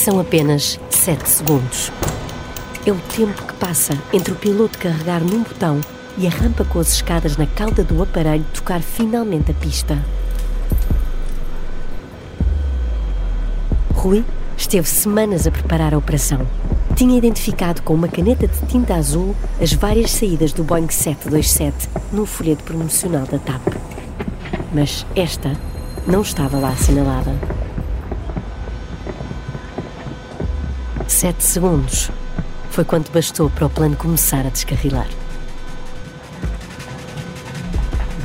São apenas 7 segundos. É o tempo que passa entre o piloto carregar num botão e a rampa com as escadas na cauda do aparelho tocar finalmente a pista. Rui esteve semanas a preparar a operação. Tinha identificado com uma caneta de tinta azul as várias saídas do Boeing 727 no folheto promocional da TAP. Mas esta não estava lá assinalada. Sete segundos foi quanto bastou para o plano começar a descarrilar.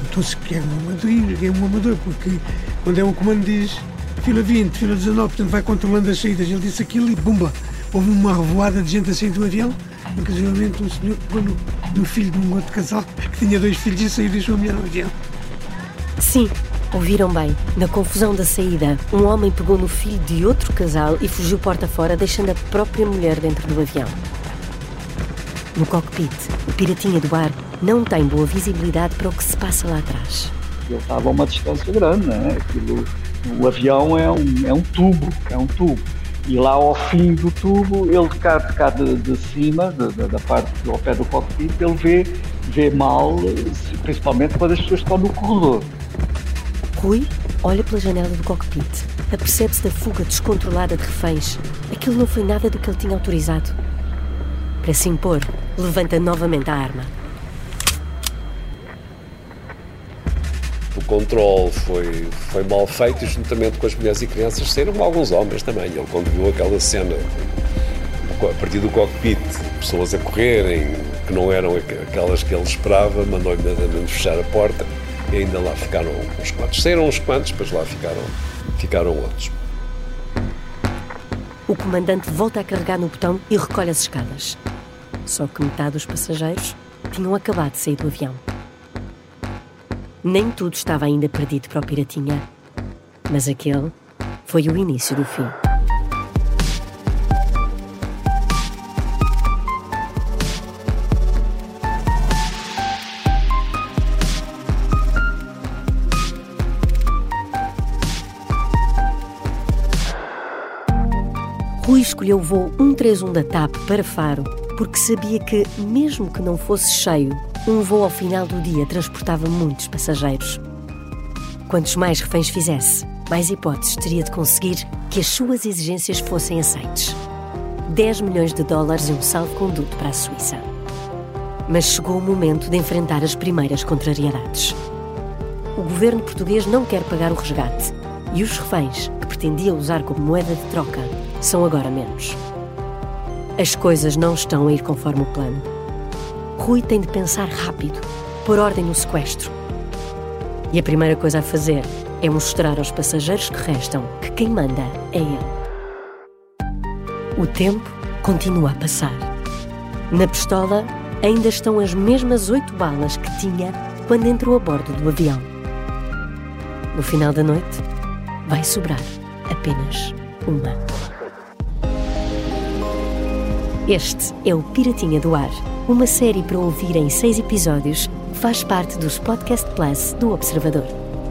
Estou se que é um amador, é um amador, porque quando é um comando diz fila 20, fila 19, portanto vai controlando as saídas. Ele disse aquilo e bumba, houve uma revoada de gente a sair do avião, inclusive um senhor pegou no, no filho de um outro casal que tinha dois filhos e saiu e deixou a mulher no avião. Sim, ouviram bem. Na confusão da saída, um homem pegou no filho de outro casal e fugiu porta fora, deixando a própria mulher dentro do avião. No cockpit, o piratinha do ar não tem boa visibilidade para o que se passa lá atrás. Ele estava a uma distância grande, né? Aquilo o avião é um, é um tubo, é um tubo. E lá ao fim do tubo, ele cá, cá de, de cima, de, da parte ao pé do cockpit, ele vê, vê mal, principalmente quando as pessoas estão no corredor. Rui olha pela janela do cockpit, apercebe-se da fuga descontrolada de reféns. Aquilo não foi nada do que ele tinha autorizado. Para se impor, levanta novamente a arma. o controle foi, foi mal feito, juntamente com as mulheres e crianças, saíram alguns homens também. Ele, quando viu aquela cena, a partir do cockpit, pessoas a correrem, que não eram aquelas que ele esperava, mandou imediatamente fechar a porta e ainda lá ficaram uns quantos. Saíram uns quantos, depois lá ficaram, ficaram outros. O comandante volta a carregar no botão e recolhe as escadas. Só que metade dos passageiros tinham acabado de sair do avião. Nem tudo estava ainda perdido para o Piratinha, mas aquele foi o início do fim. Escolheu o voo 131 da TAP para Faro porque sabia que, mesmo que não fosse cheio, um voo ao final do dia transportava muitos passageiros. Quantos mais reféns fizesse, mais hipóteses teria de conseguir que as suas exigências fossem aceites. 10 milhões de dólares e um salvo-conduto para a Suíça. Mas chegou o momento de enfrentar as primeiras contrariedades. O governo português não quer pagar o resgate e os reféns, que pretendia usar como moeda de troca, são agora menos. As coisas não estão a ir conforme o plano. Rui tem de pensar rápido, pôr ordem no sequestro. E a primeira coisa a fazer é mostrar aos passageiros que restam que quem manda é ele. O tempo continua a passar. Na pistola ainda estão as mesmas oito balas que tinha quando entrou a bordo do avião. No final da noite, vai sobrar apenas uma. Este é o Piratinha do Ar uma série para ouvir em seis episódios faz parte dos Podcast Plus do Observador.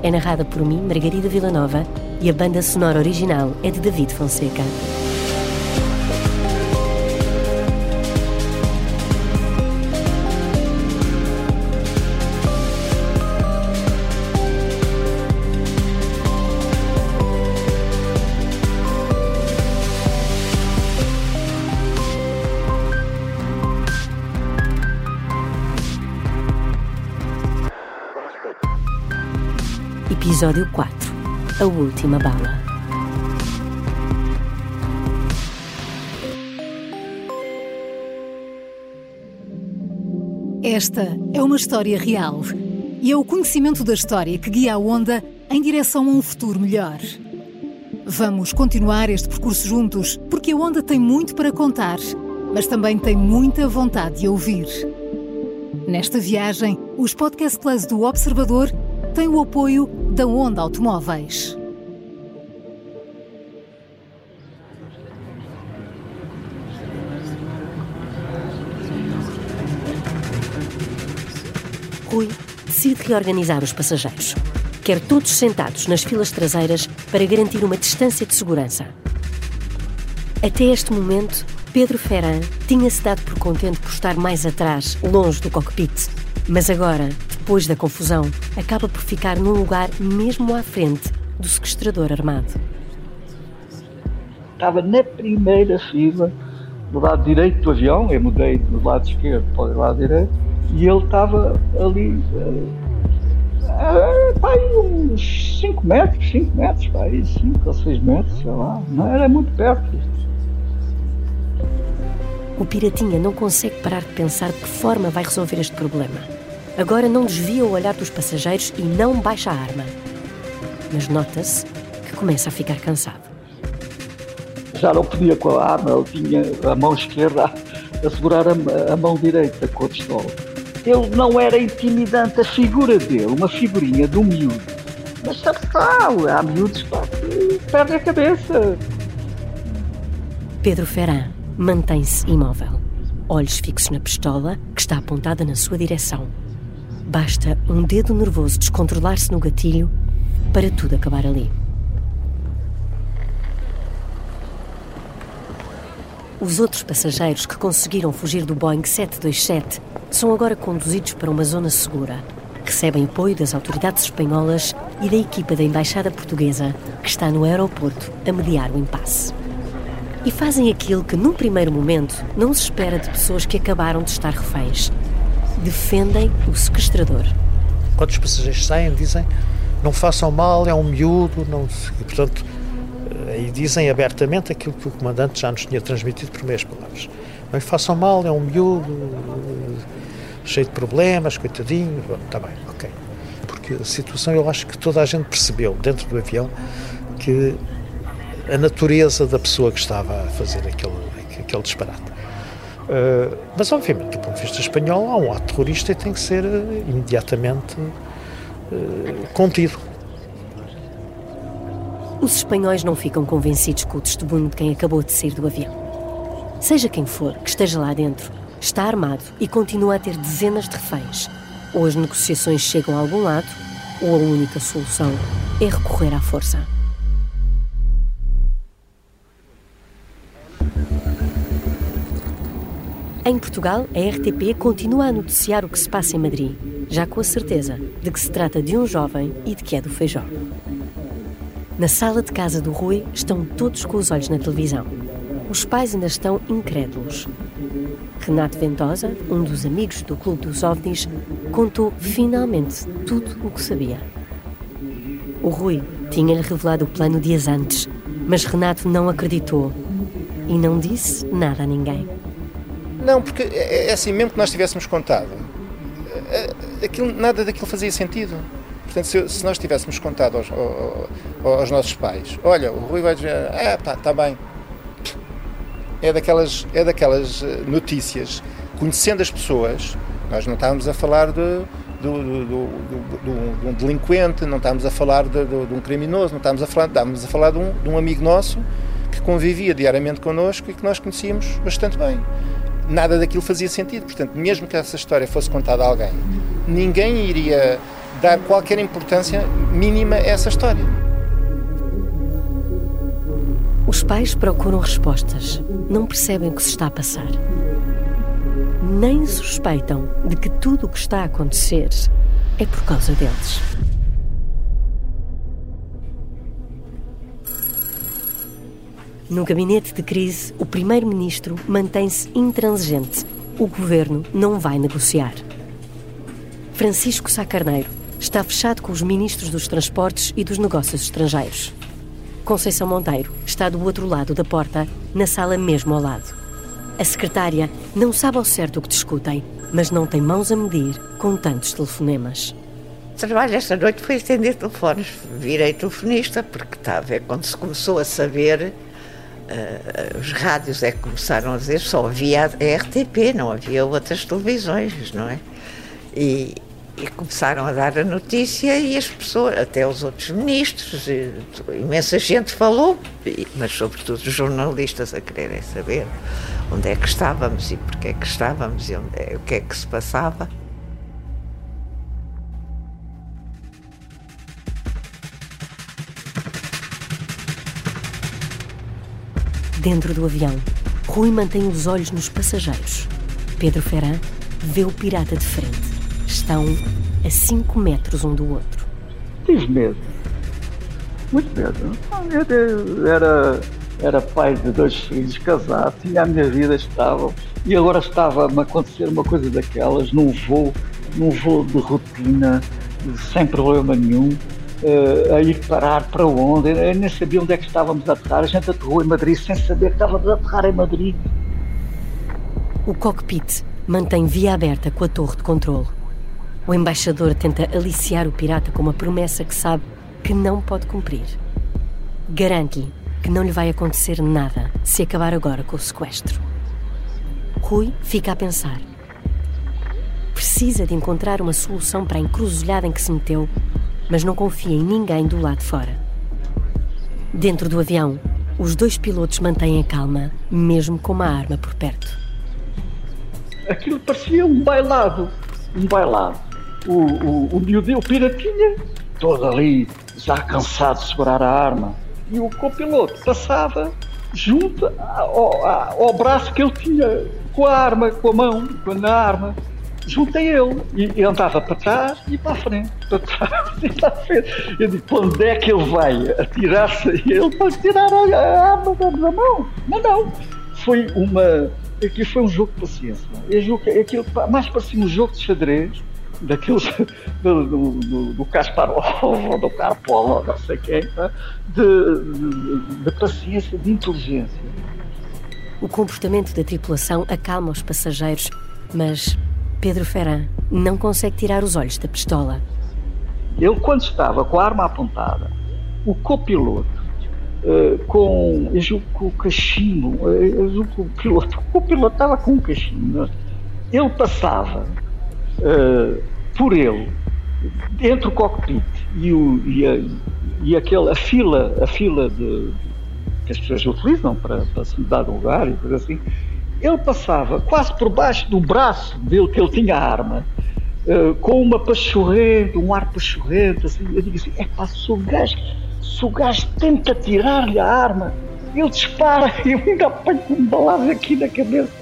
É narrada por mim, Margarida Villanova, e a banda sonora original é de David Fonseca. Episódio 4 A Última Bala. Esta é uma história real e é o conhecimento da história que guia a onda em direção a um futuro melhor. Vamos continuar este percurso juntos, porque a onda tem muito para contar, mas também tem muita vontade de ouvir. Nesta viagem, os Podcast Plus do Observador têm o apoio da Onda Automóveis. Rui decide reorganizar os passageiros. Quer todos sentados nas filas traseiras para garantir uma distância de segurança. Até este momento, Pedro Ferran tinha-se dado por contente por estar mais atrás, longe do cockpit. Mas agora, depois da confusão, acaba por ficar num lugar mesmo à frente do sequestrador armado. Estava na primeira fila, do lado direito do avião, eu mudei do lado esquerdo para o lado direito, e ele estava ali, uh, uh, aí uns 5 metros, 5 metros, pá, 5 ou 6 metros, sei lá, não era muito perto o Piratinha não consegue parar de pensar de que forma vai resolver este problema. Agora não desvia o olhar dos passageiros e não baixa a arma. Mas nota-se que começa a ficar cansado. Já não podia com a arma, ele tinha a mão esquerda a segurar a, a mão direita com a pistola. Ele não era intimidante, a figura dele, uma figurinha de um miúdo. Mas sabe-se há miúdos que perdem a cabeça. Pedro Ferran mantém-se imóvel, olhos fixos na pistola que está apontada na sua direção. Basta um dedo nervoso descontrolar-se no gatilho para tudo acabar ali. Os outros passageiros que conseguiram fugir do Boeing 727 são agora conduzidos para uma zona segura. Recebem apoio das autoridades espanholas e da equipa da Embaixada Portuguesa, que está no aeroporto a mediar o impasse e fazem aquilo que, num primeiro momento, não se espera de pessoas que acabaram de estar reféns. Defendem o sequestrador. Quando os passageiros saem, dizem não façam mal, é um miúdo, não... e, portanto, aí dizem abertamente aquilo que o comandante já nos tinha transmitido por meias palavras. Não façam mal, é um miúdo, cheio de problemas, coitadinho, está bem, ok. Porque a situação eu acho que toda a gente percebeu dentro do avião que a natureza da pessoa que estava a fazer aquele, aquele disparate. Uh, mas, obviamente, do ponto de vista espanhol, há um ato terrorista e tem que ser uh, imediatamente uh, contido. Os espanhóis não ficam convencidos com o testemunho de quem acabou de sair do avião. Seja quem for que esteja lá dentro, está armado e continua a ter dezenas de reféns. Ou as negociações chegam a algum lado, ou a única solução é recorrer à força. Em Portugal, a RTP continua a noticiar o que se passa em Madrid, já com a certeza de que se trata de um jovem e de que é do Feijó. Na sala de casa do Rui estão todos com os olhos na televisão. Os pais ainda estão incrédulos. Renato Ventosa, um dos amigos do Clube dos OVNIs, contou finalmente tudo o que sabia. O Rui tinha-lhe revelado o plano dias antes, mas Renato não acreditou e não disse nada a ninguém. Não, porque é, é assim, mesmo que nós tivéssemos contado, é, é, aquilo, nada daquilo fazia sentido. Portanto, se, se nós tivéssemos contado aos, aos, aos, nossos pais, olha, o Rui vai dizer, ah, pá, está bem. É daquelas, é daquelas eh, notícias, conhecendo as pessoas, nós não estávamos a falar de, do, do, do, de um delinquente, não estávamos a falar de, de, um criminoso, não estávamos a falar, estávamos a falar de um, de um amigo nosso que convivia diariamente connosco e que nós conhecíamos bastante bem nada daquilo fazia sentido. Portanto, mesmo que essa história fosse contada a alguém, ninguém iria dar qualquer importância mínima a essa história. Os pais procuram respostas, não percebem o que se está a passar. Nem suspeitam de que tudo o que está a acontecer é por causa deles. No gabinete de crise, o primeiro-ministro mantém-se intransigente. O governo não vai negociar. Francisco Sá Carneiro está fechado com os ministros dos Transportes e dos Negócios Estrangeiros. Conceição Monteiro está do outro lado da porta, na sala mesmo ao lado. A secretária não sabe ao certo o que discutem, mas não tem mãos a medir com tantos telefonemas. O trabalho esta noite foi atender telefones. Virei telefonista, porque está a ver quando se começou a saber Uh, os rádios é que começaram a dizer só havia a RTP, não havia outras televisões, não é? E, e, começaram a dar a notícia e as pessoas, até os outros ministros, e, imensa gente falou, e, mas sobretudo os jornalistas a quererem saber onde é que estávamos e porque é que estávamos e onde é, o que é que se passava. Dentro do avião, Rui mantém os olhos nos passageiros. Pedro Ferran vê o pirata de frente. Estão a 5 metros um do outro. Tive medo. Muito medo. Eu Era, era pai de dois filhos, casado, tinha a minha vida estável e agora estava-me a acontecer uma coisa daquelas num voo, num voo de rotina, sem problema nenhum. Uh, a ir parar para onde? Eu nem sabia onde é que estávamos a aterrar. A gente aterrou em Madrid sem saber que estávamos a aterrar em Madrid. O cockpit mantém via aberta com a torre de controle. O embaixador tenta aliciar o pirata com uma promessa que sabe que não pode cumprir. Garante-lhe que não lhe vai acontecer nada se acabar agora com o sequestro. Rui fica a pensar. Precisa de encontrar uma solução para a encruzilhada em que se meteu, mas não confia em ninguém do lado de fora. Dentro do avião, os dois pilotos mantêm a calma, mesmo com uma arma por perto. Aquilo parecia um bailado. Um bailado. O, o, o o piratinha, todo ali, já cansado de segurar a arma. E o copiloto passava junto ao, ao, braço que ele tinha com a arma, com a mão, com a arma, junto a ele. E, e andava para trás e para a frente, para trás e para a frente. Eu digo, quando é que ele vai atirar-se? Ele pode tirar a, arma da mão. Mas não. Foi uma aquilo foi um jogo de paciência. Aquilo mais parecia um jogo de xadrez, daqueles do, do, do, do Kasparov ou do Karpov, não sei quem, tá? de, de, de paciência, de inteligência. O comportamento da tripulação acalma os passageiros, mas Pedro Ferran não consegue tirar os olhos da pistola. Ele, quando estava com a arma apontada, o copiloto Uh, com, eu com o cachimbo, eh, eu com o piloto, o piloto estava com o cachimbo, ele passava uh, por ele, entre o cockpit e, o, e, a, e a fila, a fila de, que as pessoas utilizam para, para se mudar de lugar e coisa assim, ele passava quase por baixo do braço dele, que ele tinha a arma, uh, com uma pachorrente, um ar pachorrente, assim, eu digo assim, é pá, se o gajo se o gajo tenta tirar-lhe a arma, ele dispara e eu ainda apanho um balado aqui na cabeça.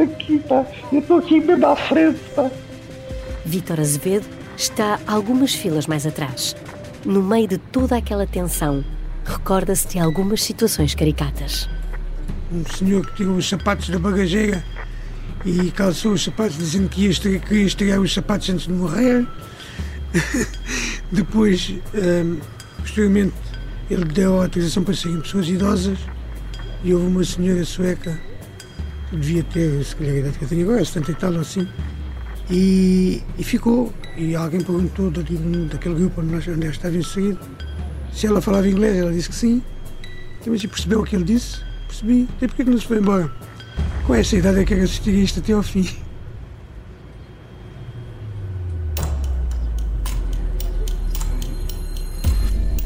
Aqui, pá. Eu estou aqui mesmo à frente, pá. Vítor Azevedo está algumas filas mais atrás. No meio de toda aquela tensão, recorda-se de algumas situações caricatas. Um senhor que tirou os sapatos da bagageira e calçou os sapatos dizendo que ia estrear, queria estrear os sapatos antes de morrer. Depois, um, posteriormente, ele deu a autorização para serem pessoas idosas e houve uma senhora sueca que devia ter, se calhar, a idade que eu tenho agora, 70 e tal ou assim, e, e ficou. E alguém perguntou daquele grupo onde, nós, onde eu estava inserido se ela falava inglês. Ela disse que sim. Mas e percebeu o que ele disse? Percebi. E porquê que não se foi embora? Com essa idade é que assistir isto até ao fim.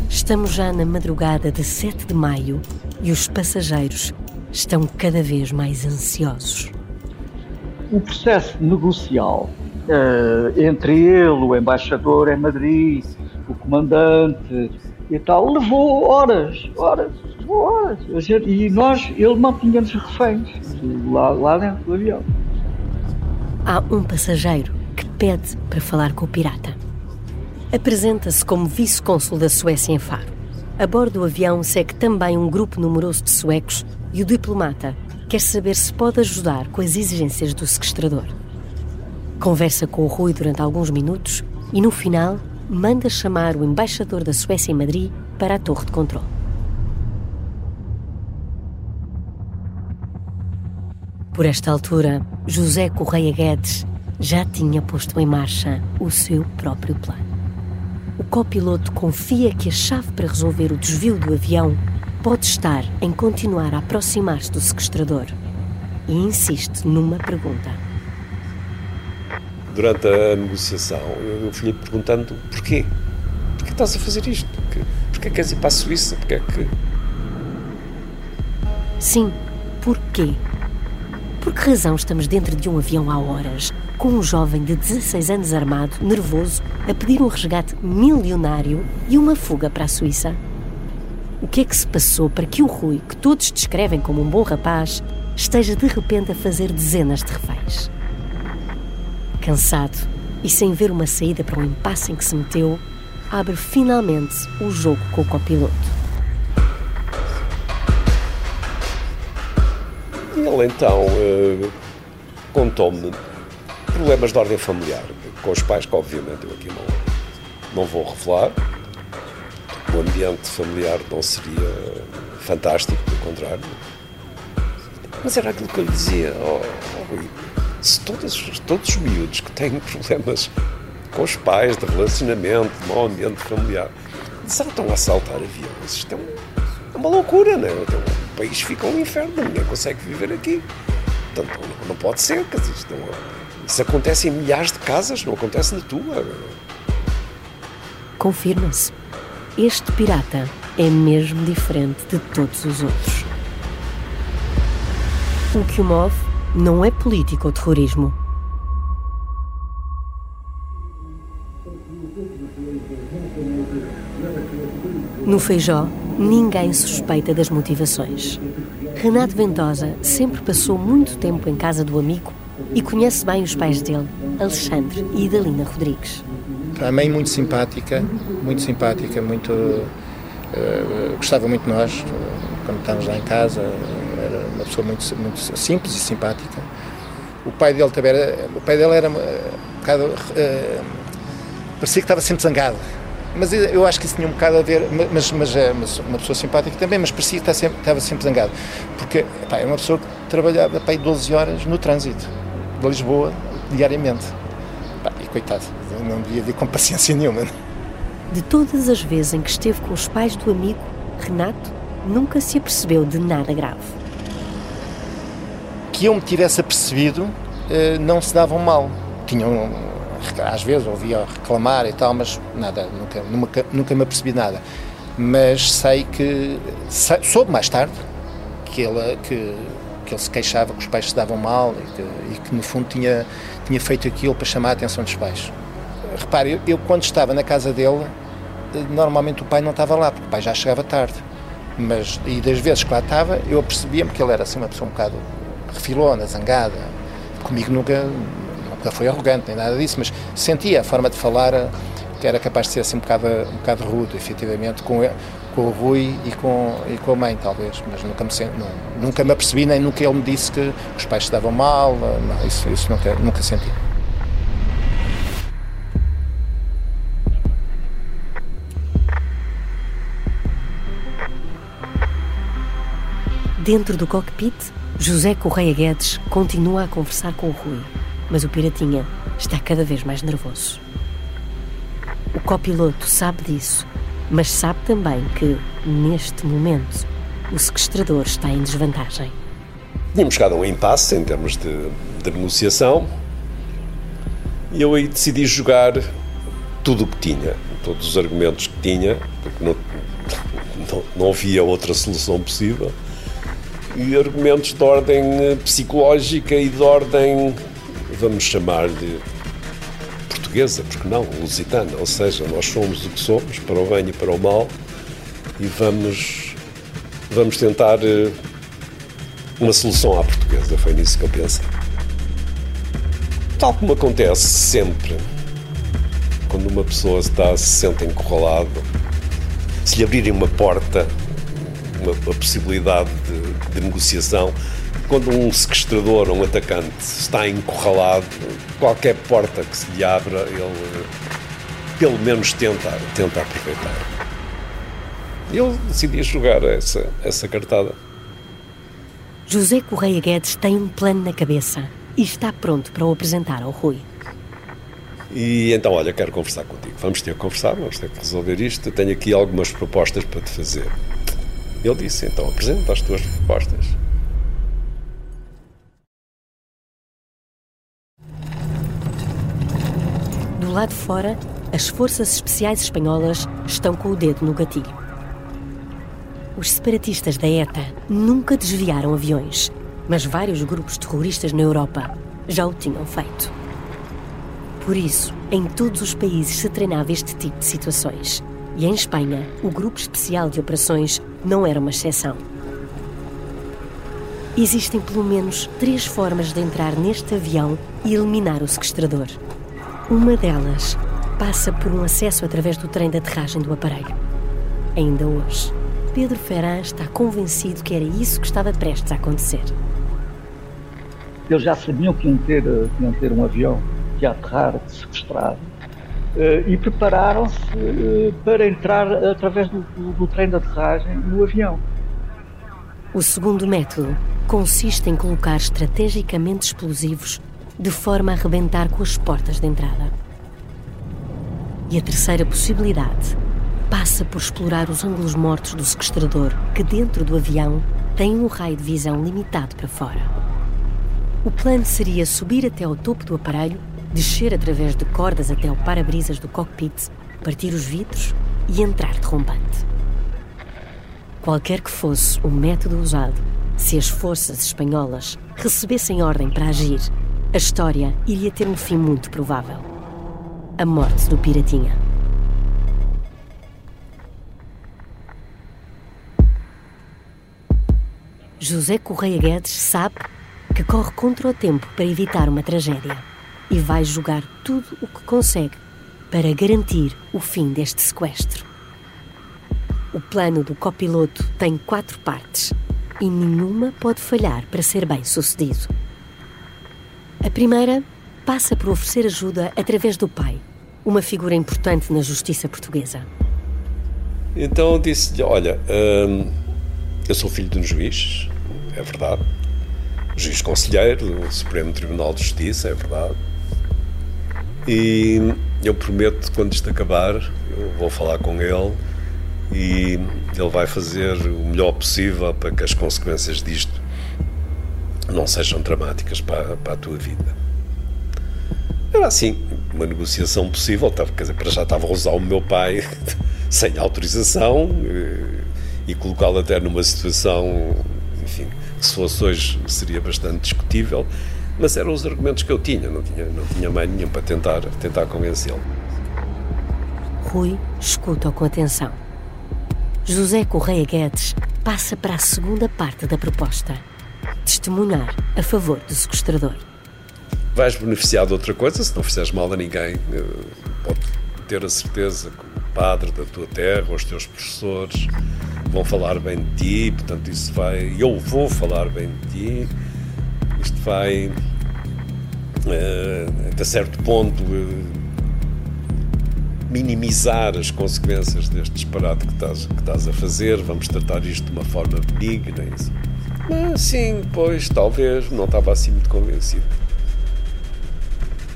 Estamos já na madrugada de 7 de maio e os passageiros estão cada vez mais ansiosos. O processo negocial uh, entre ele, o embaixador em Madrid, o comandante e tal, levou horas, horas, E nós, ele mantinha-nos reféns lá, lá dentro do avião. Há um passageiro que pede para falar com o pirata. Apresenta-se como vice-cônsul da Suécia em Faro. A bordo do avião segue também um grupo numeroso de suecos e o diplomata quer saber se pode ajudar com as exigências do sequestrador. Conversa com o Rui durante alguns minutos e, no final, manda chamar o embaixador da Suécia em Madrid para a torre de controle. Por esta altura, José Correia Guedes já tinha posto em marcha o seu próprio plano o copiloto confia que a chave para resolver o desvio do avião pode estar em continuar a aproximar-se do sequestrador e insiste numa pergunta. Durante a negociação, eu fui-lhe perguntando porquê. Porquê estás a fazer isto? Porquê, porquê queres ir para a Suíça? Porquê é que... Sim, porquê? Por que razão estamos dentro de um avião há horas, com um jovem de 16 anos armado, nervoso, a pedir um resgate milionário e uma fuga para a Suíça? O que é que se passou para que o Rui, que todos descrevem como um bom rapaz, esteja de repente a fazer dezenas de reféns? Cansado e sem ver uma saída para o impasse em que se meteu, abre finalmente o jogo com o copiloto. Ele então uh, contou-me problemas de ordem familiar com os pais, que obviamente eu aqui não, não vou revelar. O ambiente familiar não seria fantástico, pelo contrário. Mas era aquilo que eu lhe dizia, oh, oh, se todos, todos os miúdos que têm problemas com os pais, de relacionamento, de mau ambiente familiar, desatam a assaltar aviões, isto é, é uma loucura, não é? País fica um inferno, ninguém consegue viver aqui. Portanto, não, não pode ser, quer dizer, isto é uma, isso acontece em milhares de casas, não acontece na tua. Confirma-se. Este pirata é mesmo diferente de todos os outros. O que o move não é político ou terrorismo. No Feijó, ninguém suspeita das motivações. Renato Ventosa sempre passou muito tempo em casa do amigo e conhece bem os pais dele, Alexandre e Idalina Rodrigues. A mãe muito simpática, muito simpática, muito uh, gostava muito de nós quando estávamos lá em casa. Era uma pessoa muito, muito simples e simpática. O pai dele também era, o pai dele era um bocado, uh, parecia que estava sempre zangado. Mas eu acho que isso tinha um bocado a ver, mas, mas, mas uma pessoa simpática também, mas parecia que estava sempre, estava sempre zangado. Porque pá, era uma pessoa que trabalhava pá, 12 horas no trânsito de Lisboa diariamente. e coitado, não devia vir com paciência nenhuma. De todas as vezes em que esteve com os pais do amigo, Renato nunca se apercebeu de nada grave. Que eu me tivesse apercebido, eh, não se davam mal. Tinham, às vezes, ouvia reclamar e tal, mas nada, nunca, nunca, nunca me apercebi nada. Mas sei que, soube mais tarde, que ele, que que ele se queixava que os pais se davam mal e que, e que no fundo tinha, tinha feito aquilo para chamar a atenção dos pais. Repare, eu, eu, quando estava na casa dele, normalmente o pai não estava lá, porque o pai já chegava tarde. Mas, e das vezes que lá estava, eu percebia-me que ele era assim uma pessoa um bocado refilona, zangada. Comigo nunca, nunca foi arrogante, nem nada disso, mas sentia a forma de falar que era capaz de ser assim um bocado, um bocado rude, efetivamente, com, com o Rui e com, e com a mãe, talvez, mas nunca me, nunca me apercebi, nem nunca ele me disse que os pais se davam mal, não, isso, isso nunca, nunca senti. Dentro do cockpit, José Correia Guedes continua a conversar com o Rui, mas o Piratinha está cada vez mais nervoso. O copiloto sabe disso mas sabe também que, neste momento, o sequestrador está em desvantagem. Tínhamos chegado a um impasse em termos de, de negociação e eu aí decidi jogar tudo o que tinha, todos os argumentos que tinha, porque não, não, não havia outra solução possível, e argumentos de ordem psicológica e de ordem, vamos chamar-lhe, portuguesa, porque não, lusitana, ou seja, nós somos o que somos, para o bem e para o mal, e vamos, vamos tentar eh, uma solução à portuguesa, foi nisso que eu pensei. Tal como acontece sempre quando uma pessoa está, se sente encurralado, se lhe abrirem uma porta, uma, uma possibilidade de, de negociação, quando um sequestrador, um atacante, está encurralado, qualquer porta que se lhe abra, ele pelo menos tenta, tenta aproveitar. Eu decidi jogar essa, essa cartada. José Correia Guedes tem um plano na cabeça e está pronto para o apresentar ao Rui. E então, olha, quero conversar contigo. Vamos ter que conversar, vamos ter que resolver isto. Tenho aqui algumas propostas para te fazer. Ele disse, então, apresenta as tuas propostas. Do lado de fora, as forças especiais espanholas estão com o dedo no gatilho. Os separatistas da ETA nunca desviaram aviões, mas vários grupos terroristas na Europa já o tinham feito. Por isso, em todos os países se treinava este tipo de situações. E em Espanha, o Grupo Especial de Operações não era uma exceção. Existem pelo menos três formas de entrar neste avião e eliminar o sequestrador. Uma delas passa por um acesso através do trem de aterragem do aparelho. Ainda hoje, Pedro Ferran está convencido que era isso que estava prestes a acontecer. Eles já sabiam que iam ter, que iam ter um avião que ia aterrar sequestrado eh, e prepararam-se eh, para entrar através do, do, do trem de aterragem no avião. O segundo método consiste em colocar estrategicamente explosivos de forma a arrebentar com as portas de entrada. E a terceira possibilidade passa por explorar os ângulos mortos do sequestrador, que dentro do avião tem um raio de visão limitado para fora. O plano seria subir até ao topo do aparelho, descer através de cordas até ao para-brisas do cockpit, partir os vidros e entrar derrombante. Qualquer que fosse o método usado, se as forças espanholas recebessem ordem para agir, a história iria ter um fim muito provável: a morte do Piratinha. José Correia Guedes sabe que corre contra o tempo para evitar uma tragédia e vai jogar tudo o que consegue para garantir o fim deste sequestro. O plano do copiloto tem quatro partes e nenhuma pode falhar para ser bem sucedido. A primeira passa por oferecer ajuda através do pai, uma figura importante na justiça portuguesa. Então disse-lhe: Olha, hum, eu sou filho de um juiz, é verdade. Juiz conselheiro do Supremo Tribunal de Justiça, é verdade. E eu prometo, quando isto acabar, eu vou falar com ele e ele vai fazer o melhor possível para que as consequências disto não sejam dramáticas para, para a tua vida. Era assim, uma negociação possível, quer dizer, para já estava a usar o meu pai sem autorização eh, e colocá-lo até numa situação, enfim, que se fosse hoje seria bastante discutível, mas eram os argumentos que eu tinha, não tinha, não tinha mais nenhum para tentar, tentar convencê-lo. Rui escuta com atenção. José Correia Guedes passa para a segunda parte da proposta: testemunhar a favor do sequestrador. Vais beneficiar de outra coisa se não fizeres mal a ninguém. Eh, pode ter a certeza que o padre da tua terra, os teus professores vão falar bem de ti, portanto, isso vai. Eu vou falar bem de ti. Isto vai, uh, até certo ponto, uh, minimizar as consequências deste disparate que estás, que estás a fazer. Vamos tratar isto de uma forma benigna. Isso. Mas, sim, pois, talvez, não estava assim muito convencido.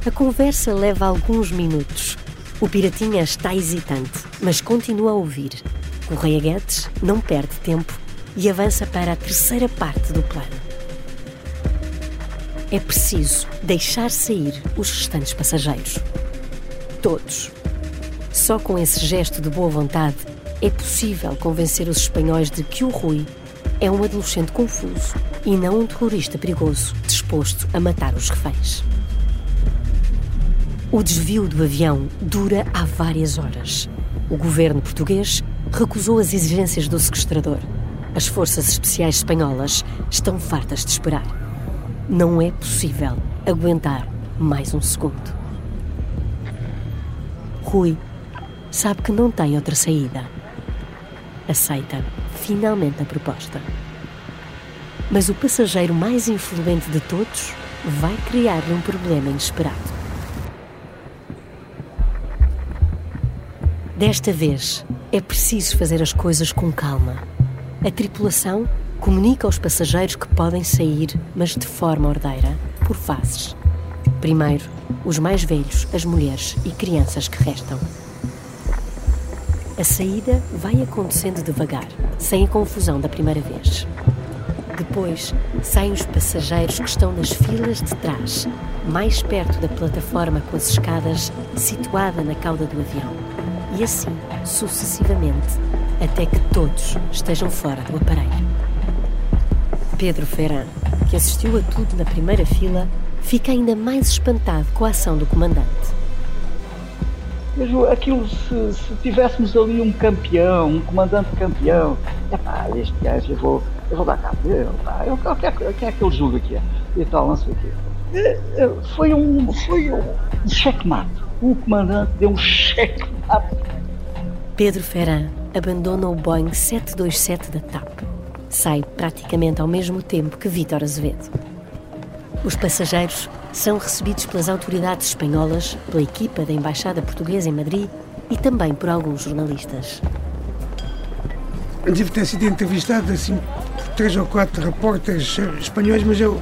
A conversa leva alguns minutos. O Piratinha está hesitante, mas continua a ouvir. Correia Guedes não perde tempo e avança para a terceira parte do plano. É preciso deixar sair os restantes passageiros. Todos. Só com esse gesto de boa vontade é possível convencer os espanhóis de que o Rui é um adolescente confuso e não um terrorista perigoso disposto a matar os reféns. O desvio do avião dura há várias horas. O governo português recusou as exigências do sequestrador. As forças especiais espanholas estão fartas de esperar. Não é possível aguentar mais um segundo. Rui sabe que não tem outra saída. Aceita finalmente a proposta. Mas o passageiro mais influente de todos vai criar-lhe um problema inesperado. Desta vez, é preciso fazer as coisas com calma. A tripulação comunica aos passageiros que podem sair, mas de forma ordeira, por fases. Primeiro, os mais velhos, as mulheres e crianças que restam. A saída vai acontecendo devagar, sem a confusão da primeira vez. Depois, saem os passageiros que estão nas filas de trás, mais perto da plataforma com as escadas situada na cauda do avião. E assim, sucessivamente, até que todos estejam fora do aparelho. Pedro Ferran, que assistiu a tudo na primeira fila, fica ainda mais espantado com a ação do comandante. Vejo aquilo, se, se, tivéssemos ali um campeão, um comandante campeão, é pá, este gajo eu vou, eu vou dar cabo dele, pá, eu, o, que é, que é que ele julga que é? E tal, não sei o quê. É, foi um, foi um checkmate. O comandante deu um checkmate. Pedro Ferran abandona o Boeing 727 da TAP. Sai praticamente ao mesmo tempo que Vítor Azevedo. Os passageiros são recebidos pelas autoridades espanholas, pela equipa da Embaixada Portuguesa em Madrid e também por alguns jornalistas. Devo ter sido entrevistado assim três ou quatro repórteres espanhóis, mas eu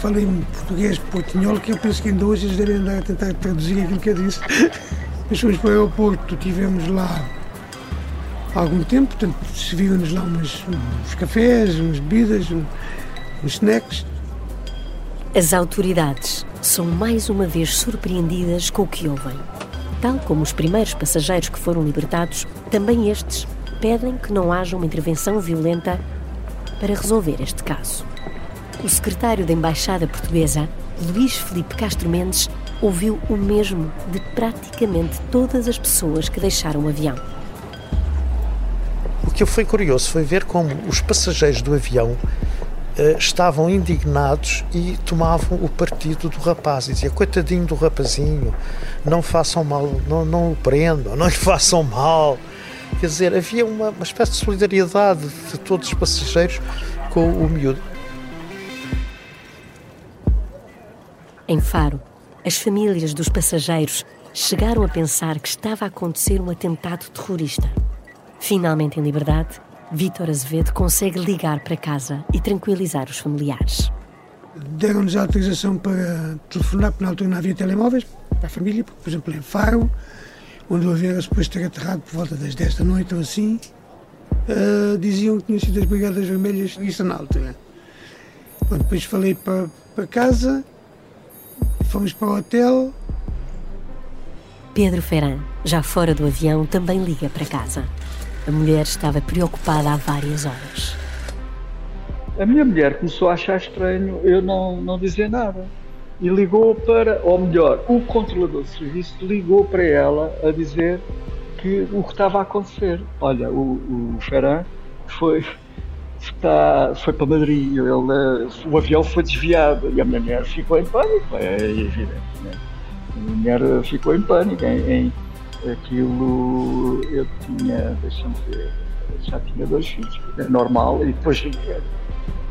falei em português portunhol que eu penso que ainda hoje eles devem andar a tentar traduzir aquilo que eu disse. Nós fomos para o aeroporto, tivemos lá algum tempo, portanto, serviram-nos lá umas, uns cafés, umas bebidas, uns snacks. As autoridades são mais uma vez surpreendidas com o que ouvem. Tal como os primeiros passageiros que foram libertados, também estes pedem que não haja uma intervenção violenta para resolver este caso. O secretário da Embaixada Portuguesa, Luís Felipe Castro Mendes, ouviu o mesmo de praticamente todas as pessoas que deixaram o avião. O que foi curioso foi ver como os passageiros do avião Uh, estavam indignados e tomavam o partido do rapaz. E dizia, coitadinho do rapazinho, não façam mal, não, não o prendam, não lhe façam mal. Quer dizer, havia uma, uma espécie de solidariedade de todos os passageiros com o miúdo. Em Faro, as famílias dos passageiros chegaram a pensar que estava a acontecer um atentado terrorista. Finalmente em liberdade, Vítor Azevedo consegue ligar para casa e tranquilizar os familiares. Deram-nos a autorização para telefonar, porque na altura não havia telemóveis para a família, porque, por exemplo, em Faro, onde o avião era suposto ter aterrado por volta das 10 da noite ou assim, uh, diziam que tinham sido as Brigadas Vermelhas, isso na altura. Bom, depois falei para, para casa, fomos para o hotel. Pedro Ferran, já fora do avião, também liga para casa. A mulher estava preocupada há várias horas. A minha mulher começou a achar estranho eu não, não dizer nada. E ligou para, ou melhor, o controlador de serviço ligou para ela a dizer que o que estava a acontecer. Olha, o, o Ferran foi, está, foi para Madrid, ele, o avião foi desviado e a minha mulher ficou em pânico, é evidente. Né? A minha mulher ficou em pânico, em, em aquilo eu tinha, deixa-me ver, já tinha dois filhos, é normal, e depois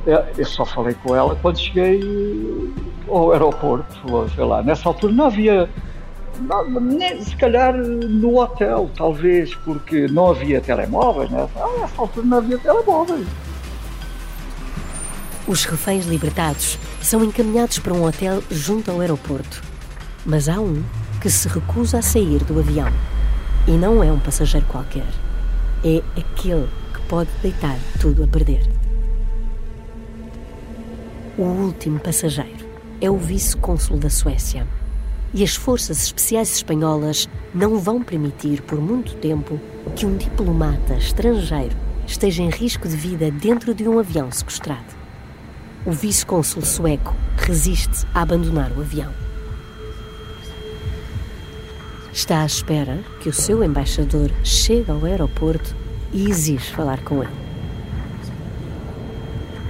eu só falei com ela quando cheguei ao aeroporto, sei lá, nessa altura não havia, não, se calhar no hotel, talvez, porque não havia telemóveis, né? ah, nessa altura não havia telemóveis. Os reféns libertados são encaminhados para um hotel junto ao aeroporto, mas há um que se recusa a sair do avião. E não é um passageiro qualquer. É aquele que pode deitar tudo a perder. O último passageiro é o vice-cônsul da Suécia. E as forças especiais espanholas não vão permitir por muito tempo que um diplomata estrangeiro esteja em risco de vida dentro de um avião sequestrado. O vice-cônsul sueco resiste a abandonar o avião está à espera que o seu embaixador chegue ao aeroporto e exige falar com ele.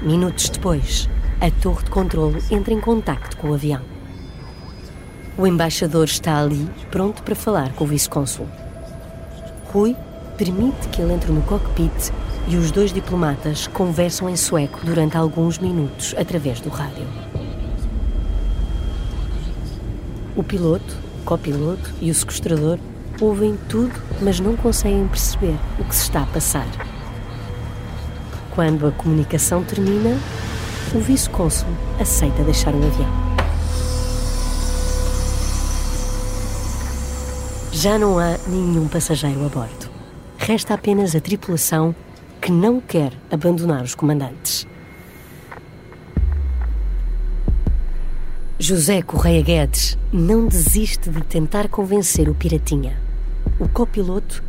Minutos depois, a torre de controlo entra em contacto com o avião. O embaixador está ali, pronto para falar com o vice-cônsul. Rui permite que ele entre no cockpit e os dois diplomatas conversam em sueco durante alguns minutos através do rádio. O piloto copiloto e o sequestrador ouvem tudo, mas não conseguem perceber o que se está a passar. Quando a comunicação termina, o vice-cônsul aceita deixar o avião. Já não há nenhum passageiro a bordo. Resta apenas a tripulação que não quer abandonar os comandantes. José Correia Guedes não desiste de tentar convencer o Piratinha. O copiloto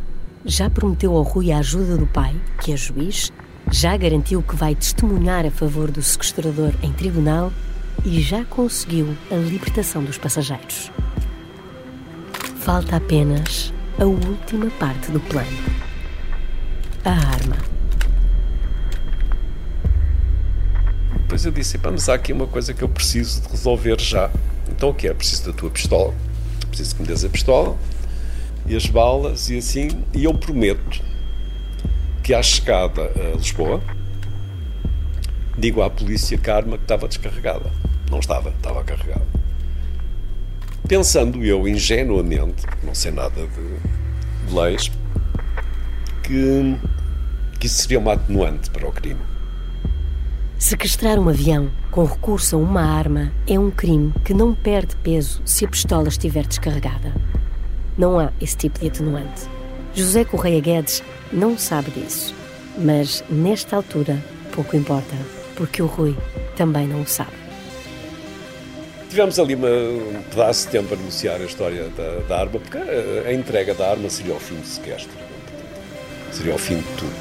já prometeu ao Rui a ajuda do pai, que é juiz, já garantiu que vai testemunhar a favor do sequestrador em tribunal e já conseguiu a libertação dos passageiros. Falta apenas a última parte do plano. A arma. Depois eu disse: vamos, há aqui uma coisa que eu preciso de resolver já. Então o que é? Preciso da tua pistola. Preciso que me des a pistola e as balas e assim. E eu prometo que à chegada a Lisboa digo à polícia que a arma que estava descarregada. Não estava, estava carregada. Pensando eu ingenuamente, não sei nada de, de leis, que, que isso seria uma atenuante para o crime. Sequestrar um avião com recurso a uma arma é um crime que não perde peso se a pistola estiver descarregada. Não há esse tipo de atenuante. José Correia Guedes não sabe disso, mas nesta altura pouco importa, porque o Rui também não o sabe. Tivemos ali uma, um pedaço de tempo a negociar a história da, da arma, porque a, entrega da arma seria o fim do sequestro. Seria o fim de tudo.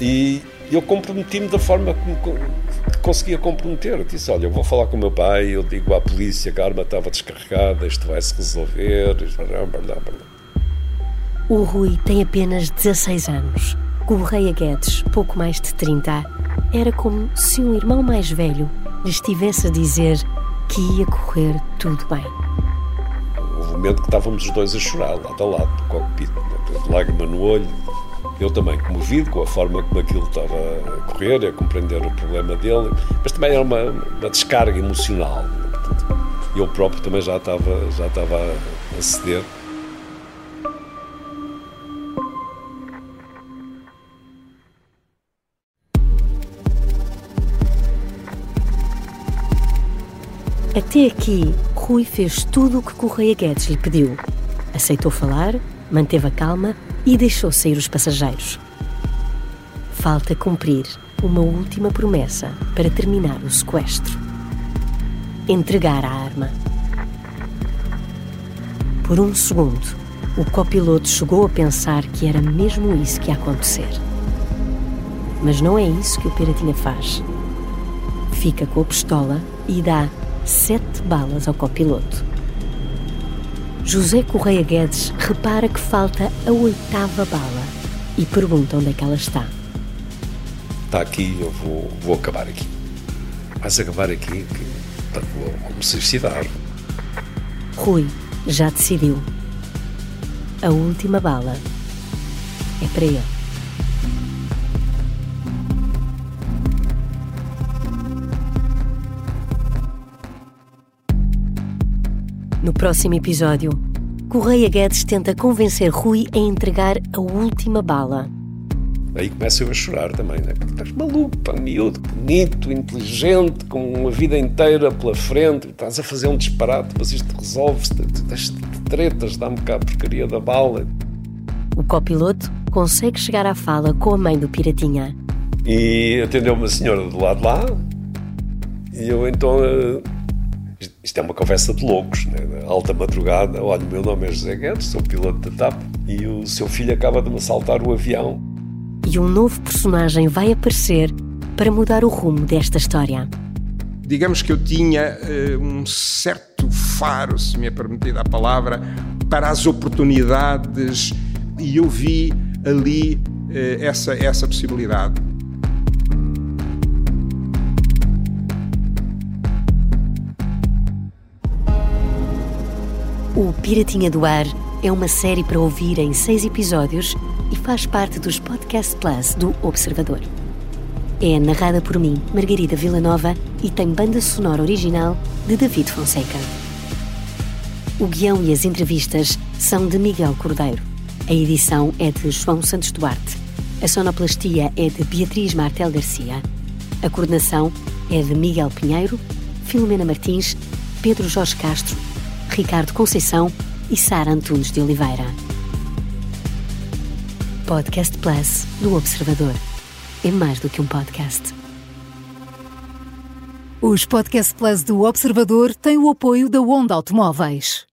E eu comprometi-me da forma como conseguia comprometer. Eu disse: Olha, eu vou falar com o meu pai, eu digo à polícia que a arma estava descarregada, isto vai se resolver. O Rui tem apenas 16 anos. Correia Guedes, pouco mais de 30, era como se um irmão mais velho lhe estivesse a dizer que ia correr tudo bem. Houve um momento que estávamos os dois a chorar, lado a lado, no cockpit, lágrima no olho. Eu também comovido com a forma como aquilo estava a correr, a compreender o problema dele, mas também era uma, uma descarga emocional. Eu próprio também já estava, já estava a ceder. Até aqui, Rui fez tudo o que Correia Guedes lhe pediu. Aceitou falar, manteve a calma e deixou sair os passageiros. Falta cumprir uma última promessa para terminar o sequestro: entregar a arma. Por um segundo, o copiloto chegou a pensar que era mesmo isso que ia acontecer. Mas não é isso que o Piratinha faz. Fica com a pistola e dá sete balas ao copiloto. José Correia Guedes repara que falta a oitava bala e pergunta onde é que ela está. Está aqui, eu vou, vou acabar aqui. Vais acabar aqui, que vou, vou me suicidar. Rui já decidiu. A última bala é para ele. No próximo episódio, Correia Guedes tenta convencer Rui a entregar a última bala. Aí começa eu a chorar também, né? Porque estás maluco, pá, miúdo, bonito, inteligente, com uma vida inteira pela frente, estás a fazer um disparate, mas isto resolve-se, tens tretas, dá-me cá a porcaria da bala. O copiloto consegue chegar à fala com a mãe do Piratinha. E atendeu uma senhora do lado de lá, e eu então isto é uma conversa de loucos, né? alta madrugada. Olha, meu nome é José Guedes, sou piloto da TAP e o seu filho acaba de me assaltar o avião. E um novo personagem vai aparecer para mudar o rumo desta história. Digamos que eu tinha uh, um certo faro, se me é permitida a palavra, para as oportunidades e eu vi ali uh, essa, essa possibilidade. O Piratinha do Ar é uma série para ouvir em seis episódios e faz parte dos Podcast Plus do Observador. É narrada por mim, Margarida Villanova, e tem banda sonora original de David Fonseca. O guião e as entrevistas são de Miguel Cordeiro. A edição é de João Santos Duarte. A sonoplastia é de Beatriz Martel Garcia. A coordenação é de Miguel Pinheiro, Filomena Martins, Pedro Jorge Castro Ricardo Conceição e Sara Antunes de Oliveira. Podcast Plus do Observador. É mais do que um podcast. Os Podcast Plus do Observador têm o apoio da Onda Automóveis.